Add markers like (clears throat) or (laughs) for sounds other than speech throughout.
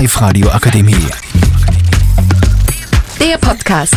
Live Radio Akademie. Der Podcast.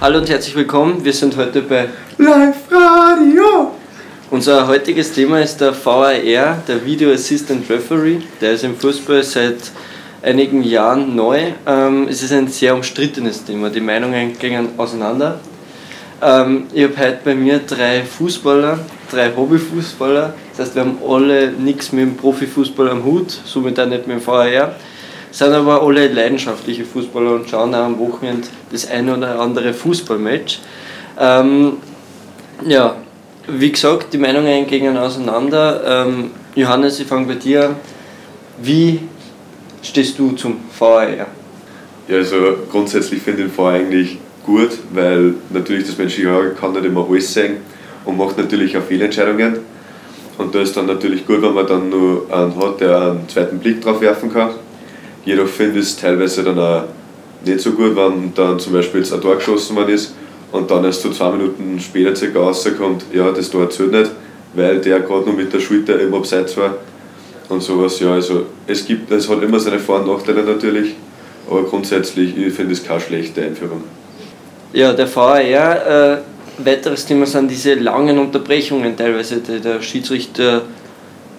Hallo und herzlich willkommen. Wir sind heute bei Live Radio. Unser heutiges Thema ist der VAR, der Video Assistant Referee. Der ist im Fußball seit einigen Jahren neu. Ähm, es ist ein sehr umstrittenes Thema. Die Meinungen gingen auseinander. Ähm, ich habe heute bei mir drei Fußballer, drei Hobbyfußballer. Das heißt, wir haben alle nichts mit dem Profifußball am Hut, somit auch nicht mit dem VAR. Sind aber alle leidenschaftliche Fußballer und schauen auch am Wochenende das eine oder andere Fußballmatch. Ähm, ja, wie gesagt, die Meinungen gingen auseinander. Ähm, Johannes, ich fange bei dir an. Wie stehst du zum VAR? Ja, also grundsätzlich finde ich den VAR eigentlich gut, weil natürlich das menschliche Auge kann nicht immer alles sehen und macht natürlich auch Fehlentscheidungen. Und da ist dann natürlich gut, wenn man dann nur einen hat, der einen zweiten Blick drauf werfen kann. Jedoch finde ich es teilweise dann auch nicht so gut, wenn dann zum Beispiel jetzt ein Tor geschossen worden ist und dann erst so zwei Minuten später circa rauskommt, ja, das Tor zählt nicht, weil der gerade noch mit der Schulter im Abseits war und sowas. Ja, also es gibt, es hat immer seine Vor- und Nachteile natürlich, aber grundsätzlich, ich finde es keine schlechte Einführung. Ja, der VAR, äh, weiteres Thema sind diese langen Unterbrechungen teilweise, die der Schiedsrichter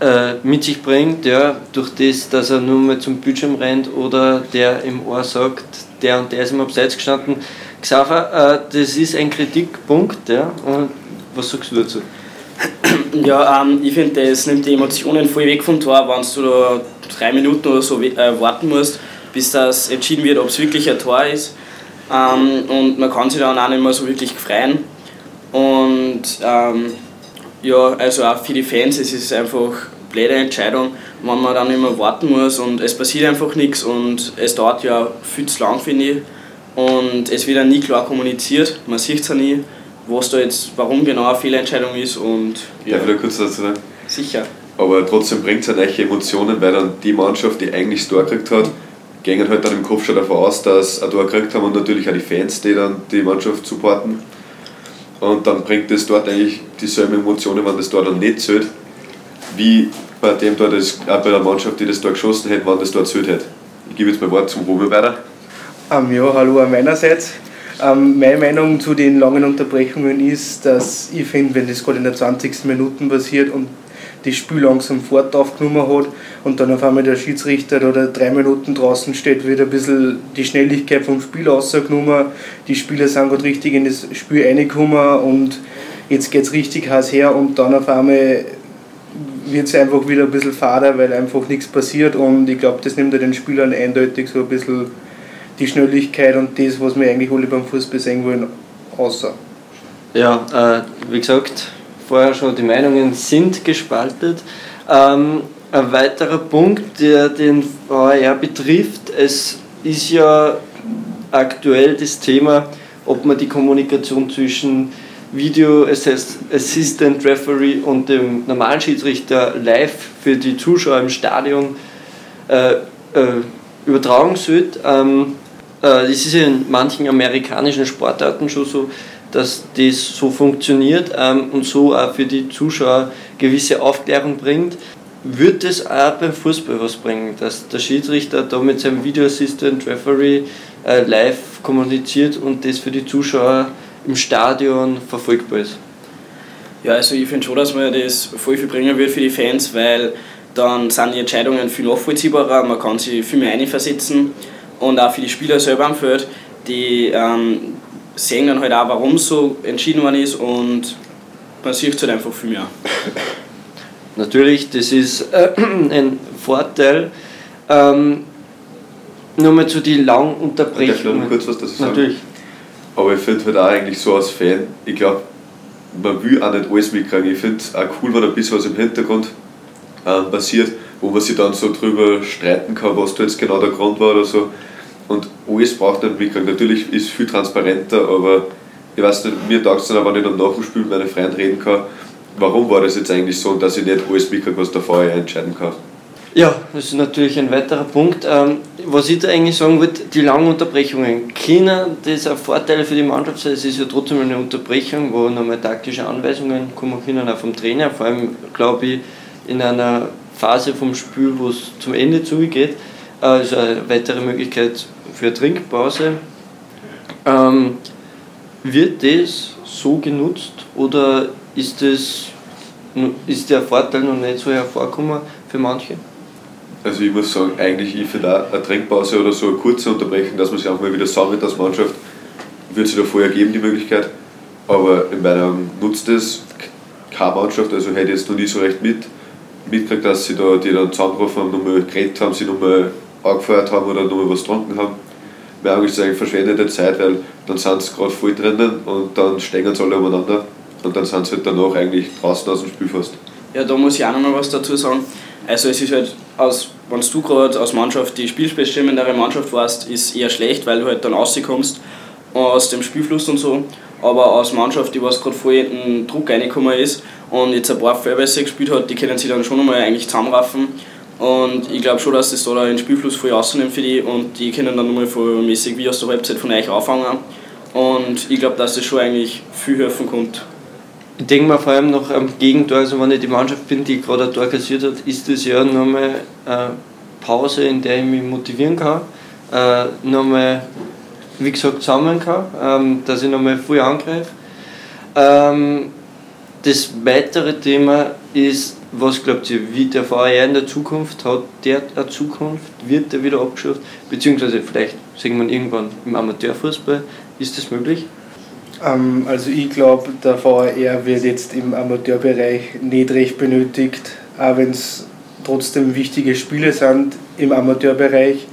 äh, mit sich bringt, ja, durch das, dass er nur mal zum Bildschirm rennt oder der im Ohr sagt, der und der ist im Abseits gestanden. Xaver, äh, das ist ein Kritikpunkt, ja, und was sagst du dazu? Ja, ähm, ich finde, das nimmt die Emotionen voll weg vom Tor, wenn du da drei Minuten oder so äh, warten musst, bis das entschieden wird, ob es wirklich ein Tor ist. Ähm, und man kann sich dann auch nicht mehr so wirklich freuen. Und ähm, ja, also auch für die Fans es ist es einfach eine blöde Entscheidung, wenn man dann immer warten muss und es passiert einfach nichts und es dauert ja viel zu lang, finde ich. Und es wird dann nie klar kommuniziert, man sieht es ja nie, was da jetzt, warum genau eine Fehlentscheidung ist und ja, Darf ich da kurz dazu sagen? sicher. Aber trotzdem bringt es halt neue Emotionen, weil dann die Mannschaft, die eigentlich das Tor gekriegt hat, gehen halt dann im Kopf schon davon aus, dass ein Tor gekriegt haben und natürlich auch die Fans, die dann die Mannschaft supporten. Und dann bringt es dort eigentlich dieselben Emotionen, wenn das Tor dann nicht zählt, wie bei dem Tor, auch bei der Mannschaft, die das Tor geschossen hätte, wenn das Tor zählt hätte. Ich gebe jetzt mein Wort zum Robert weiter. Ähm, ja, hallo an meinerseits. Ähm, meine Meinung zu den langen Unterbrechungen ist, dass ich finde, wenn das gerade in der 20. Minute passiert und das Spiel langsam Fahrt aufgenommen hat und dann auf einmal der Schiedsrichter oder drei Minuten draußen steht, wird ein bisschen die Schnelligkeit vom Spiel rausgenommen. Die Spieler sind gerade richtig in das Spiel reingekommen und jetzt geht es richtig heiß her und dann auf einmal wird es einfach wieder ein bisschen fader, weil einfach nichts passiert und ich glaube, das nimmt ja den Spielern eindeutig so ein bisschen die Schnelligkeit und das, was wir eigentlich alle beim Fußball sehen wollen, außer. Ja, äh, wie gesagt, vorher schon, die Meinungen sind gespaltet. Ähm, ein weiterer Punkt, der den VAR betrifft, es ist ja aktuell das Thema, ob man die Kommunikation zwischen Video Assist- Assistant Referee und dem normalen Schiedsrichter live für die Zuschauer im Stadion äh, äh, übertragen sollte. Ähm, äh, es ist in manchen amerikanischen Sportarten schon so, dass das so funktioniert ähm, und so auch für die Zuschauer gewisse Aufklärung bringt. Wird es auch beim Fußball was bringen, dass der Schiedsrichter da mit seinem Video Assistant Referee äh, live kommuniziert und das für die Zuschauer im Stadion verfolgbar ist? Ja, also ich finde schon, dass man das voll viel bringen wird für die Fans, weil dann sind die Entscheidungen viel nachvollziehbarer, man kann sich viel mehr einversetzen und auch für die Spieler selber am Feld, die ähm, sehen dann halt auch, warum so entschieden worden ist und man sieht es halt einfach viel mehr. (laughs) Natürlich, das ist äh, (clears throat) ein Vorteil. Ähm, nur mal zu den langen Darf ich noch Unterbrechungen. kurz was dazu sagen? Natürlich. Aber ich finde halt auch eigentlich so als Fan, ich glaube, man will auch nicht alles mitkriegen. Ich finde es auch cool, wenn ein bisschen was im Hintergrund ähm, passiert, wo man sich dann so drüber streiten kann, was da jetzt genau der Grund war oder so. Und alles braucht mitkriegen. Natürlich ist es viel transparenter, aber ich weiß nicht, mir taugt es dann auch, wenn ich dann nach dem Spiel mit meinen Freunden reden kann, warum war das jetzt eigentlich so und dass ich nicht alles mitkriege, was der vorher entscheiden kann. Ja, das ist natürlich ein weiterer Punkt. Ähm, was ich da eigentlich sagen wollte, die langen Unterbrechungen. Können das ein Vorteil für die Mannschaft? Es ist ja trotzdem eine Unterbrechung, wo nochmal taktische Anweisungen kommen können, auch vom Trainer. Vor allem, glaube ich, in einer Phase vom Spiel, wo es zum Ende zugeht, ist eine weitere Möglichkeit für Trinkpause. Ähm, wird das so genutzt oder ist, das, ist der Vorteil noch nicht so hervorgekommen für manche? Also ich muss sagen, eigentlich ich finde auch eine Trinkpause oder so eine kurze Unterbrechung, dass man sich auch mal wieder sammelt als Mannschaft, wird sich da vorher geben, die Möglichkeit. Aber in meiner nutzt das keine Mannschaft, also hätte ich jetzt noch nie so recht mit, mitgekriegt, dass sie da, die dann zusammengerufen haben, nochmal geredet haben, sie nochmal angefeuert haben oder nochmal was getrunken haben. Augen ist eigentlich verschwendete Zeit, weil dann sind sie gerade voll drinnen und dann stehen sie alle umeinander und dann sind sie halt danach eigentlich draußen aus dem Spiel fast. Ja, da muss ich auch nochmal was dazu sagen. Also es ist halt, aus, wenn du gerade als Mannschaft die spielbestimmendere Mannschaft warst, ist eher schlecht, weil du halt dann rauskommst aus dem Spielfluss und so. Aber als Mannschaft, die was gerade voll in den Druck reingekommen ist und jetzt ein paar Vorbässe gespielt hat, die können sich dann schon einmal eigentlich zusammenraffen. Und ich glaube schon, dass das da den Spielfluss voll rausnimmt für die und die können dann nochmal voll mäßig wie aus der Halbzeit von euch anfangen. Und ich glaube, dass das schon eigentlich viel helfen kommt. Ich denke mal vor allem noch am Gegentor, also wenn ich die Mannschaft bin, die gerade ein Tor kassiert hat, ist das ja nochmal eine Pause, in der ich mich motivieren kann, äh, nochmal, wie gesagt, sammeln kann, ähm, dass ich nochmal voll angreife. Ähm, das weitere Thema ist, was glaubt ihr, wie der VR in der Zukunft? Hat, der eine Zukunft, wird der wieder abgeschafft, beziehungsweise vielleicht sehen wir irgendwann im Amateurfußball, ist das möglich? Ähm, also ich glaube, der VAR wird jetzt im Amateurbereich nicht recht benötigt, auch wenn es trotzdem wichtige Spiele sind im Amateurbereich.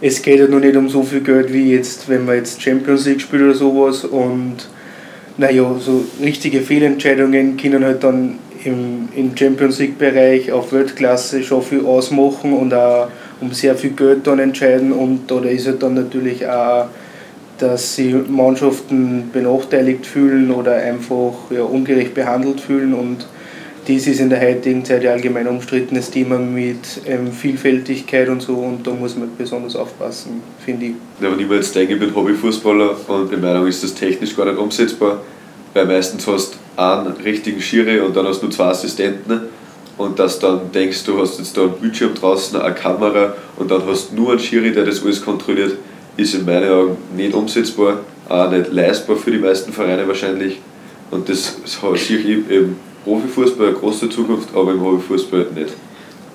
Es geht ja noch nicht um so viel Geld wie jetzt, wenn man jetzt Champions League spielt oder sowas. Und naja, so richtige Fehlentscheidungen können halt dann im, im Champions League Bereich auf Weltklasse schon viel ausmachen und auch um sehr viel Geld dann entscheiden und da ist halt dann natürlich auch dass sich Mannschaften benachteiligt fühlen oder einfach ja, ungerecht behandelt fühlen. Und dies ist in der heutigen Zeit ja allgemein umstrittenes Thema mit ähm, Vielfältigkeit und so und da muss man besonders aufpassen, finde ich. Ja, wenn ich mir jetzt denke, ich bin Hobbyfußballer und meiner Meinung ist das technisch gar nicht umsetzbar, weil meistens hast du einen richtigen Schiri und dann hast du zwei Assistenten und dass dann denkst, du hast jetzt da einen Bildschirm draußen, eine Kamera und dann hast du nur einen Schiri, der das alles kontrolliert ist in meinen Augen nicht umsetzbar, auch nicht leistbar für die meisten Vereine wahrscheinlich. Und das sehe ich im Profifußball eine große Zukunft, aber im Hobbyfußball nicht.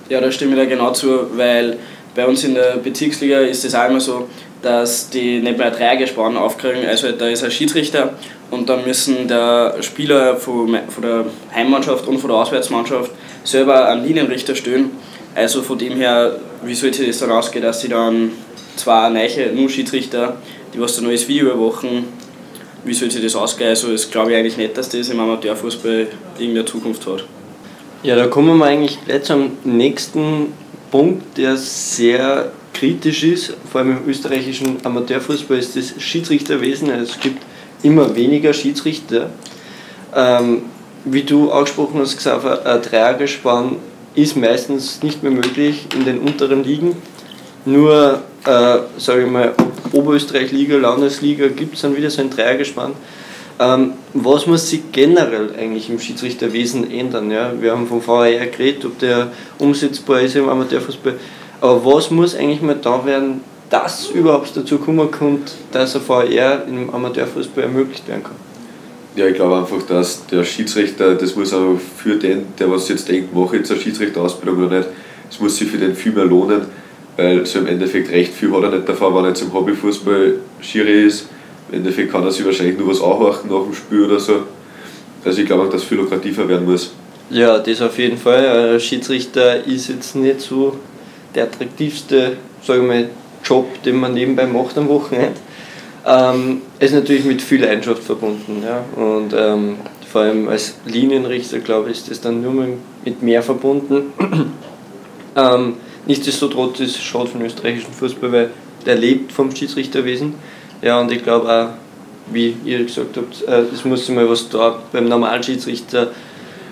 Ja, da stimme ich da genau zu, weil bei uns in der Bezirksliga ist es immer so, dass die nicht mehr Dreiergespann aufkriegen. Also da ist ein Schiedsrichter und dann müssen der Spieler von, der Heimmannschaft und von der Auswärtsmannschaft selber einen Linienrichter stellen. Also von dem her, wie sollte das dann ausgehen, dass sie dann zwei neue nur Schiedsrichter, die was dann neues Video überwachen. Wie soll sich das ausgehen? Also das glaube ich eigentlich nicht, dass das im Amateurfußball irgendeine Zukunft hat. Ja, da kommen wir eigentlich gleich zum nächsten Punkt, der sehr kritisch ist, vor allem im österreichischen Amateurfußball, ist das Schiedsrichterwesen. Also es gibt immer weniger Schiedsrichter. Ähm, wie du angesprochen hast, Xaver, ein Dreiergespann ist meistens nicht mehr möglich in den unteren Ligen. Nur äh, sage ich mal, Oberösterreich-Liga, Landesliga gibt es dann wieder so ein Dreiergespann. Ähm, was muss sich generell eigentlich im Schiedsrichterwesen ändern? Ja? Wir haben vom VAR geredet, ob der umsetzbar ist im Amateurfußball. Aber was muss eigentlich mal da werden, dass überhaupt dazu kommen kommt, dass ein VAR im Amateurfußball ermöglicht werden kann? Ja, ich glaube einfach, dass der Schiedsrichter, das muss auch für den, der was jetzt denkt, mache ich jetzt eine Schiedsrichterausbildung oder nicht, es muss sich für den viel mehr lohnen, weil so im Endeffekt recht viel hat er nicht davon, wenn er jetzt im Hobbyfußball Schiri ist. Im Endeffekt kann er sich wahrscheinlich nur was anhorchen nach dem Spiel oder so. Also ich glaube, dass es viel lukrativer werden muss. Ja, das auf jeden Fall. Schiedsrichter ist jetzt nicht so der attraktivste sagen wir mal, Job, den man nebenbei macht am Wochenende. Ähm, ist natürlich mit viel Leidenschaft verbunden. Ja? Und ähm, vor allem als Linienrichter, glaube ich, ist das dann nur mit mehr verbunden. (clears throat) ähm, Nichtsdestotrotz ist es schade für den österreichischen Fußball, weil der lebt vom Schiedsrichterwesen. Ja, und ich glaube auch, wie ihr gesagt habt, äh, es muss mal was da beim normalen Schiedsrichter,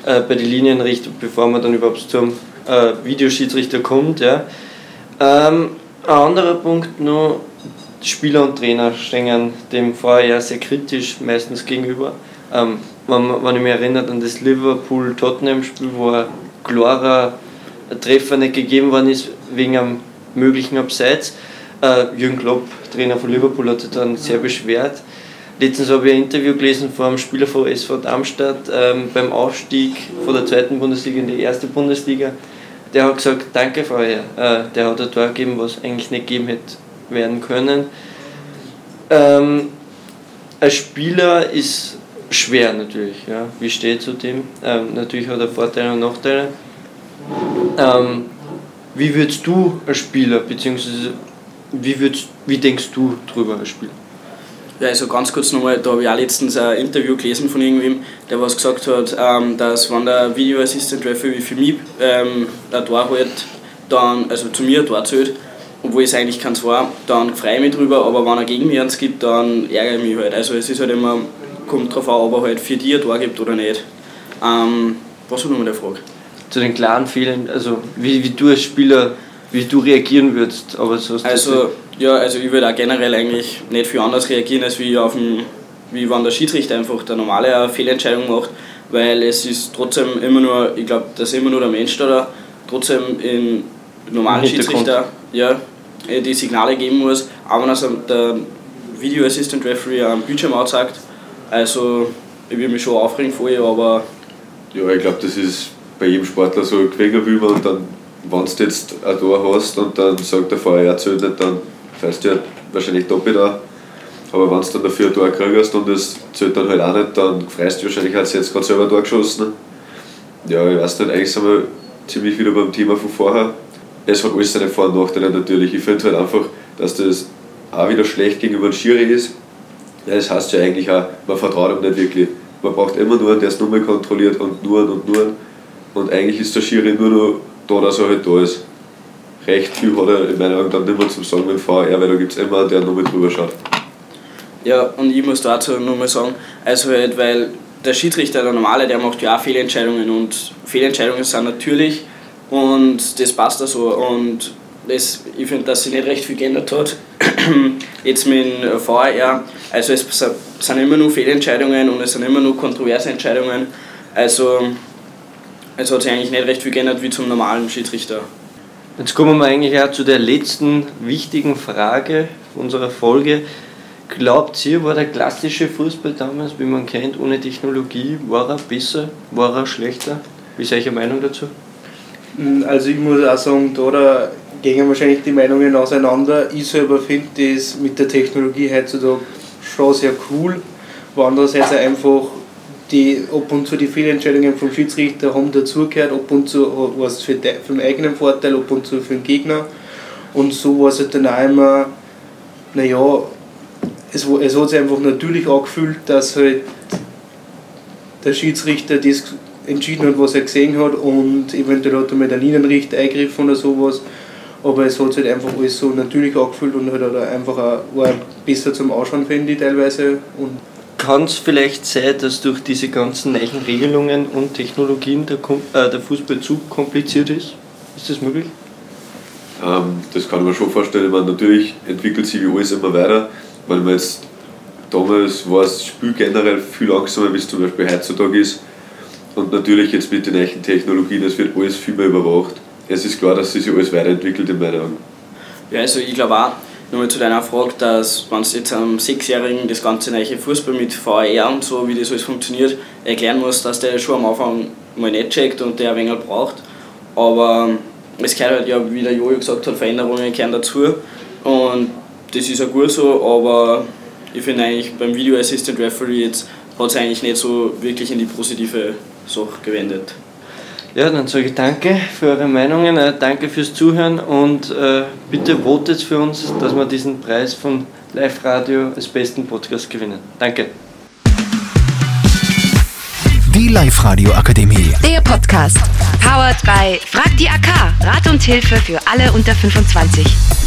äh, bei den Linienrichter, bevor man dann überhaupt zum äh, Videoschiedsrichter kommt. Ja. Ähm, ein anderer Punkt noch, Spieler und Trainer stehen dem vorher ja sehr kritisch meistens gegenüber. Ähm, wenn, wenn ich mich erinnere an das Liverpool-Tottenham-Spiel, wo ein klarer Treffer nicht gegeben worden ist wegen einem möglichen Abseits. Äh, Jürgen Klopp, Trainer von Liverpool, hat sich dann sehr beschwert. Letztens habe ich ein Interview gelesen von einem Spieler von SV Darmstadt ähm, beim Aufstieg von der zweiten Bundesliga in die erste Bundesliga. Der hat gesagt, danke vorher. Äh, der hat ein Tor gegeben, was eigentlich nicht gegeben hätte werden können. Ähm, ein Spieler ist schwer natürlich. Ja. Wie steht zu dem? Ähm, natürlich hat er Vorteile und Nachteile. Ähm, wie würdest du als Spieler, beziehungsweise wie, würdest, wie denkst du drüber als Spieler? Ja, also ganz kurz nochmal, da habe ich auch letztens ein Interview gelesen von irgendwem, der was gesagt hat, ähm, dass wenn der Video Assistant Referee für mich ähm, ein Tor halt, dann, also zu mir ein Tor zählt, obwohl es eigentlich keins war, dann freue ich mich drüber, aber wenn er gegen mich eins gibt, dann ärgere ich mich halt. Also es ist halt immer, kommt drauf an, ob er halt für dich ein Tor gibt oder nicht. Ähm, was war nochmal der Frage? Zu den klaren Fehlern, also wie, wie du als Spieler, wie du reagieren würdest, aber so Also, ja, also ich würde auch generell eigentlich nicht viel anders reagieren, als wie auf dem, wie wenn der Schiedsrichter einfach der normale Fehlentscheidung macht, weil es ist trotzdem immer nur, ich glaube, dass immer nur der Mensch da trotzdem in normalen Schiedsrichter ja, äh, die Signale geben muss, aber wenn also der Video Assistant Referee am Bildschirm aussagt. Also ich würde mich schon aufregen vorher, aber. Ja, ich glaube, das ist bei jedem Sportler so gewesen wie man und dann, wenn du jetzt ein Tor hast und dann sagt der VR zählt nicht, dann fährst du ja wahrscheinlich doppelt an. Aber wenn du dann dafür ein Tor kriegst und das zählt dann halt auch nicht, dann freust du wahrscheinlich, als jetzt gerade selber ein Tor geschossen. Ja, ich weiß nicht, eigentlich sind wir ziemlich wieder beim Thema von vorher es hat alles seine Vor- und Nachteile natürlich. Ich finde halt einfach, dass das auch wieder schlecht gegenüber dem Schiri ist. Ja, das heißt ja eigentlich auch, man vertraut ihm nicht wirklich. Man braucht immer nur einen, der es nur mal kontrolliert und nur einen und nur einen. Und eigentlich ist der Schiri nur noch da, dass er halt da ist. Recht viel hat er in meinen Augen dann nicht mehr zum Sagen mit VR, weil da gibt es immer einen, der nochmal drüber schaut. Ja, und ich muss dazu nochmal sagen, also halt, weil der Schiedsrichter, der Normale, der macht ja auch Fehlentscheidungen und Fehlentscheidungen sind natürlich und das passt da so. Und das, ich finde, dass sich nicht recht viel geändert hat. (clears throat) Jetzt mit dem VR. Also es sind immer nur Fehlentscheidungen und es sind immer nur kontroverse Entscheidungen. Also es hat sich eigentlich nicht recht viel geändert wie zum normalen Schiedsrichter. Jetzt kommen wir eigentlich auch zu der letzten wichtigen Frage unserer Folge. Glaubt ihr, war der klassische Fußball damals, wie man kennt, ohne Technologie, war er besser, war er schlechter? Wie ist eure Meinung dazu? Hm, also ich muss auch sagen, da, da gehen wahrscheinlich die Meinungen auseinander. Ich selber finde das mit der Technologie heutzutage schon sehr cool. Aber andererseits einfach die, ab und zu die Fehlentscheidungen vom Schiedsrichter haben dazugehört, ab und zu was für, für den eigenen Vorteil, ab und zu für den Gegner. Und so war es halt dann auch immer, naja, es, es hat sich einfach natürlich angefühlt, dass halt der Schiedsrichter das entschieden hat, was er gesehen hat und eventuell hat er mit der Linienrichter eingegriffen oder sowas. Aber es hat sich halt einfach alles so natürlich angefühlt und halt einfach auch, war besser zum Ausschauen, finde ich teilweise. Und Kann es vielleicht sein, dass durch diese ganzen neuen Regelungen und Technologien der, äh, der Fußball zu kompliziert ist? Ist das möglich? Ähm, das kann man schon vorstellen. Man natürlich entwickelt sich wie alles immer weiter, weil man jetzt damals war das Spiel generell viel langsamer, wie es zum Beispiel heutzutage ist und natürlich jetzt mit den echten Technologien, es wird alles viel mehr überwacht. Es ist klar, dass sich alles weiterentwickelt in meinen Augen. Ja, also ich glaube auch, nochmal zu deiner Frage, dass wenn du jetzt einem Sechsjährigen das ganze neue Fußball mit VR und so, wie das alles funktioniert, erklären muss, dass der schon am Anfang mal nicht checkt und der ein wenig braucht. Aber es gehört halt ja, wie der Jojo gesagt hat, Veränderungen gehören dazu. Und das ist ja gut so, aber ich finde eigentlich beim Video Assistant Referee jetzt hat es eigentlich nicht so wirklich in die positive Sache gewendet. Ja, dann sage ich danke für eure Meinungen, äh, danke fürs Zuhören und äh, bitte votet für uns, dass wir diesen Preis von Live Radio als besten Podcast gewinnen. Danke. Die Live Radio Akademie. Der Podcast. Powered by Frag die AK. Rat und Hilfe für alle unter 25.